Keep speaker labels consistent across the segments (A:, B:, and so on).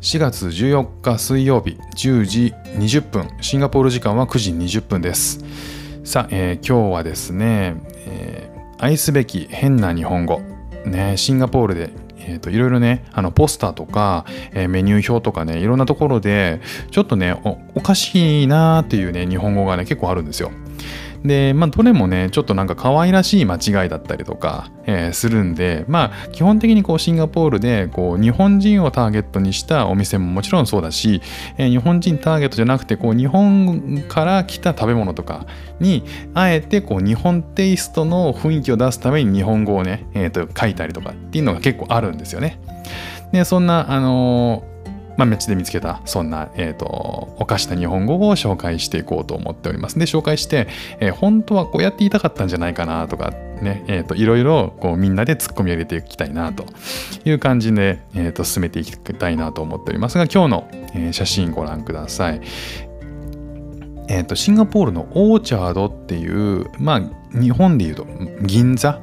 A: 4月14日水曜日10時20分シンガポール時間は9時20分ですさあ、えー、今日はですね、えー、愛すべき変な日本語ねシンガポールでえと、いろいろねあのポスターとか、えー、メニュー表とかねいろんなところでちょっとねおかしいなーっていうね日本語がね結構あるんですよ。で、まあ、どれもね、ちょっとなんか可愛らしい間違いだったりとか、えー、するんで、まあ、基本的にこうシンガポールでこう日本人をターゲットにしたお店ももちろんそうだし、えー、日本人ターゲットじゃなくて、こう日本から来た食べ物とかに、あえてこう日本テイストの雰囲気を出すために日本語をね、えー、と書いたりとかっていうのが結構あるんですよね。で、そんな、あのまあ、街で見つけたそんな、えーと、おかした日本語を紹介していこうと思っております。で紹介して、えー、本当はこうやって言いたかったんじゃないかなとかね、えーと、いろいろこうみんなで突っ込み上げていきたいなという感じで、えーと、進めていきたいなと思っておりますが今日の、え、写真ご覧ください。えー、とシンガポールのオーチャードっていうまあ日本でいうと銀座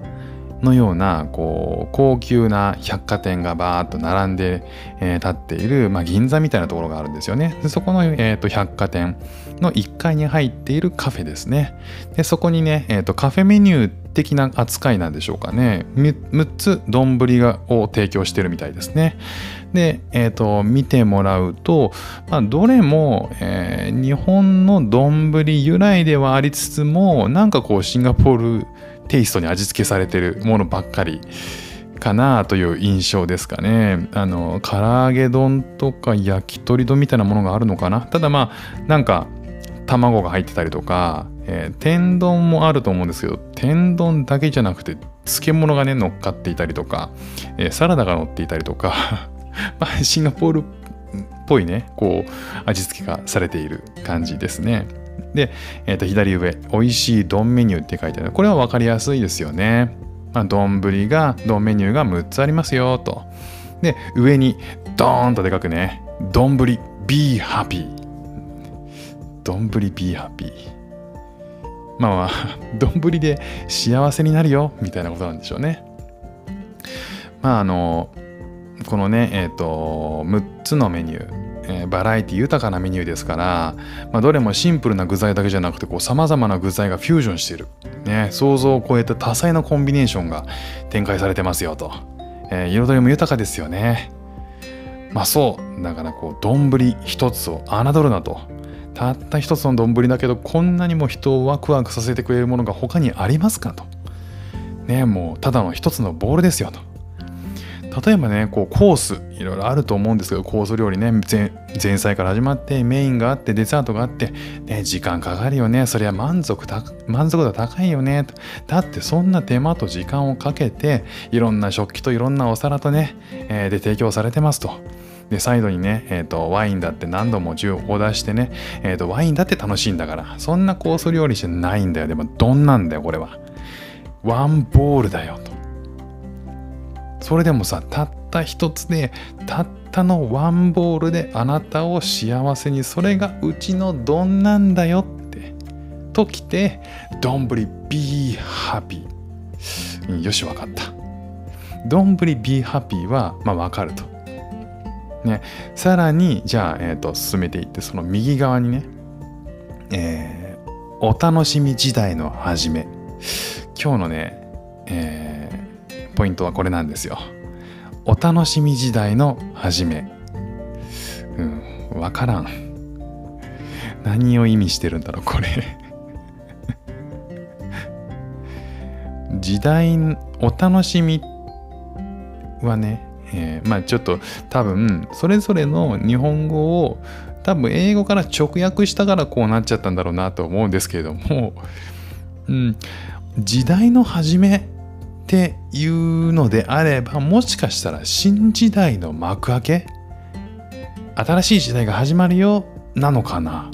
A: のようなこう高級な百貨店がバーッと並んで、えー、立っている、まあ、銀座みたいなところがあるんですよね。でそこの、えーと、百貨店の1階に入っているカフェですね。でそこにね、えーと、カフェメニュー的な扱いなんでしょうかね。6つ丼を提供してるみたいですね。で、えーと、見てもらうと、まあ、どれも、えー、日本の丼由来ではありつつもなんかこうシンガポールテイストに味付けされてるものばっかりかなという印象ですかね。あの唐揚げ丼とか焼き鳥丼みたいなものがあるのかな。ただまあなんか卵が入ってたりとか、えー、天丼もあると思うんですけど天丼だけじゃなくて漬物がね乗っかっていたりとか、えー、サラダが乗っていたりとか まあシンガポールっぽいねこう味付けがされている感じですね。で、えー、と左上、美味しい丼メニューって書いてある。これは分かりやすいですよね。まあ、丼が、丼メニューが6つありますよと。で、上にドーンとでかくね、丼 be happy。丼 be happy。まあまあ、丼で幸せになるよ、みたいなことなんでしょうね。まああの、このね、えっ、ー、と、6つのメニュー。えー、バラエティ豊かなメニューですから、まあ、どれもシンプルな具材だけじゃなくてさまざまな具材がフュージョンしている、ね、想像を超えた多彩なコンビネーションが展開されてますよと、えー、彩りも豊かですよね。まあそう。だからこう丼一つを侮るなと。たった一つの丼だけどこんなにも人をワクワクさせてくれるものが他にありますかと。ねもうただの一つのボールですよと。例えばねこうコースいろいろあると思うんですけどコース料理ね前菜から始まってメインがあってデザートがあって、ね、時間かかるよねそれは満足満足度高いよねだってそんな手間と時間をかけていろんな食器といろんなお皿とね、えー、で提供されてますと。で、サイドにね、えーと、ワインだって何度も10オーダーしてね、えーと、ワインだって楽しいんだから、そんなコース料理じゃないんだよ。でも、どんなんだよ、これは。ワンボールだよ、と。それでもさたった一つでたったのワンボールであなたを幸せにそれがうちの丼なんだよって。ときて丼 be happy よしわかった。丼 be happy はまあわかると。ね。さらにじゃあ、えーと、進めていってその右側にね。えー、お楽しみ時代の始め。今日のね、えポイントはこれなんですよ。お楽しみ時代の始め。うん、わからん。何を意味してるんだろう、これ 時代、お楽しみはね、えー、まあちょっと多分、それぞれの日本語を多分英語から直訳したからこうなっちゃったんだろうなと思うんですけれども、うん、時代の始めっていうのであればもしかしたら新時代の幕開け？新しい時代が始まるよ？なのかな？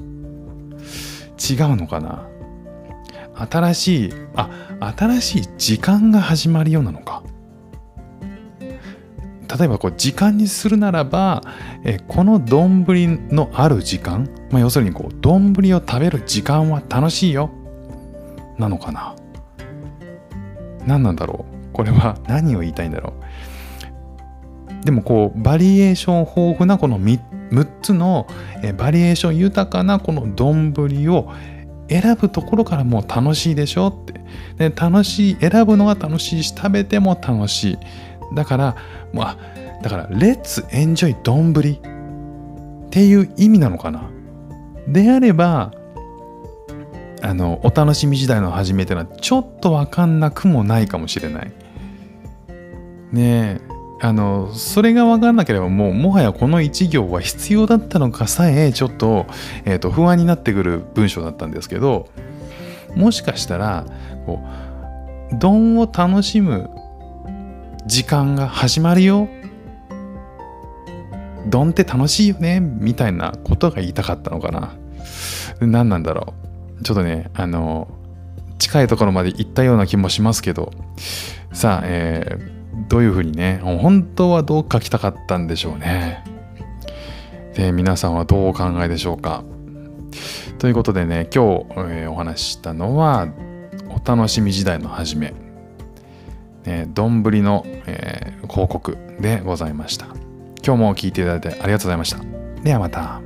A: 違うのかな？新しいあ新しい時間が始まるようなのか？例えばこう時間にするならばえこの丼のある時間、まあ、要するにこう丼を食べる時間は楽しいよ？なのかな？何なんだろう？これは 何を言いたいんだろでもこうバリエーション豊富なこの 6, 6つのバリエーション豊かなこの丼を選ぶところからもう楽しいでしょって。で楽しい選ぶのが楽しいし食べても楽しい。だからまあだから Let's enjoy 丼っていう意味なのかな？であればあのお楽しみ時代の始めってのはちょっと分かんなくもないかもしれない。ねえ。あのそれが分かんなければもうもはやこの1行は必要だったのかさえちょっと,、えー、と不安になってくる文章だったんですけどもしかしたらこう丼を楽しむ時間が始まるよ。丼って楽しいよねみたいなことが言いたかったのかな。何なんだろう。ちょっとねあの近いところまで行ったような気もしますけどさあ、えー、どういうふうにね本当はどう書きたかったんでしょうね。で皆さんはどうお考えでしょうか。ということでね今日、えー、お話ししたのはお楽しみ時代の始め。丼、の、えー、広告でございました。今日も聞いていただいてありがとうございました。ではまた。